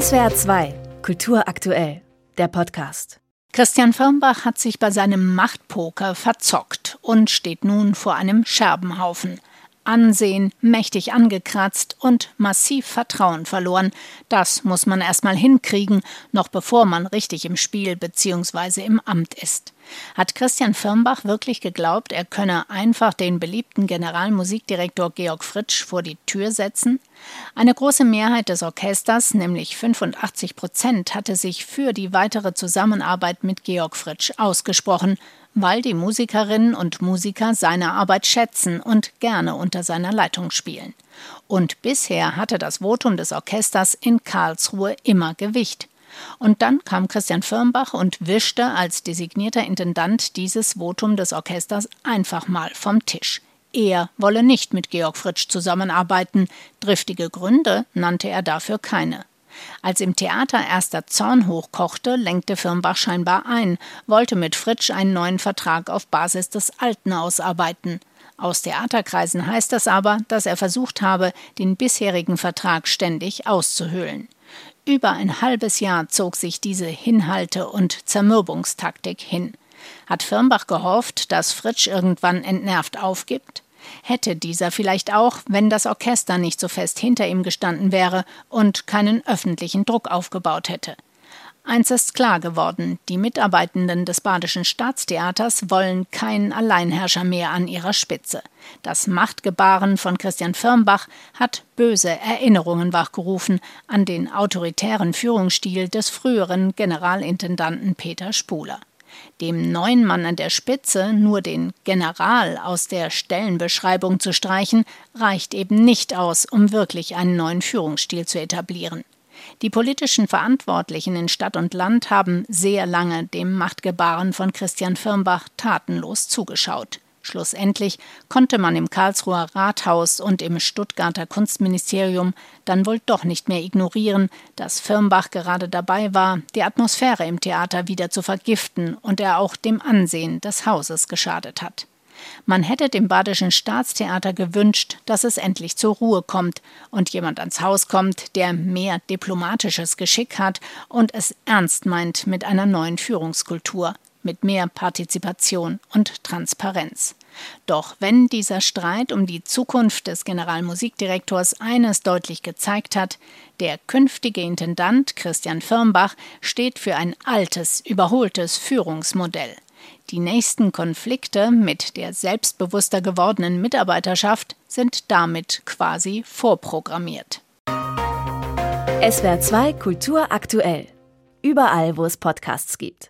SWR 2, Kultur aktuell, der Podcast. Christian Firmbach hat sich bei seinem Machtpoker verzockt und steht nun vor einem Scherbenhaufen. Ansehen mächtig angekratzt und massiv Vertrauen verloren. Das muss man erstmal hinkriegen, noch bevor man richtig im Spiel bzw. im Amt ist. Hat Christian Firmbach wirklich geglaubt, er könne einfach den beliebten Generalmusikdirektor Georg Fritsch vor die Tür setzen? Eine große Mehrheit des Orchesters, nämlich 85 Prozent, hatte sich für die weitere Zusammenarbeit mit Georg Fritsch ausgesprochen weil die Musikerinnen und Musiker seine Arbeit schätzen und gerne unter seiner Leitung spielen. Und bisher hatte das Votum des Orchesters in Karlsruhe immer Gewicht. Und dann kam Christian Firmbach und wischte als designierter Intendant dieses Votum des Orchesters einfach mal vom Tisch. Er wolle nicht mit Georg Fritsch zusammenarbeiten, driftige Gründe nannte er dafür keine. Als im Theater erster Zorn hochkochte, lenkte Firmbach scheinbar ein, wollte mit Fritsch einen neuen Vertrag auf Basis des alten ausarbeiten. Aus Theaterkreisen heißt das aber, dass er versucht habe, den bisherigen Vertrag ständig auszuhöhlen. Über ein halbes Jahr zog sich diese Hinhalte- und Zermürbungstaktik hin. Hat Firmbach gehofft, dass Fritsch irgendwann entnervt aufgibt? Hätte dieser vielleicht auch, wenn das Orchester nicht so fest hinter ihm gestanden wäre und keinen öffentlichen Druck aufgebaut hätte. Eins ist klar geworden, die Mitarbeitenden des Badischen Staatstheaters wollen keinen Alleinherrscher mehr an ihrer Spitze. Das Machtgebaren von Christian Firmbach hat böse Erinnerungen wachgerufen an den autoritären Führungsstil des früheren Generalintendanten Peter Spuler dem neuen Mann an der Spitze nur den General aus der Stellenbeschreibung zu streichen, reicht eben nicht aus, um wirklich einen neuen Führungsstil zu etablieren. Die politischen Verantwortlichen in Stadt und Land haben sehr lange dem Machtgebaren von Christian Firmbach tatenlos zugeschaut. Schlussendlich konnte man im Karlsruher Rathaus und im Stuttgarter Kunstministerium dann wohl doch nicht mehr ignorieren, dass Firmbach gerade dabei war, die Atmosphäre im Theater wieder zu vergiften und er auch dem Ansehen des Hauses geschadet hat. Man hätte dem Badischen Staatstheater gewünscht, dass es endlich zur Ruhe kommt und jemand ans Haus kommt, der mehr diplomatisches Geschick hat und es ernst meint mit einer neuen Führungskultur mit mehr Partizipation und Transparenz. Doch wenn dieser Streit um die Zukunft des Generalmusikdirektors eines deutlich gezeigt hat, der künftige Intendant Christian Firmbach steht für ein altes, überholtes Führungsmodell. Die nächsten Konflikte mit der selbstbewusster gewordenen Mitarbeiterschaft sind damit quasi vorprogrammiert. SWR 2 Kultur aktuell. Überall, wo es Podcasts gibt.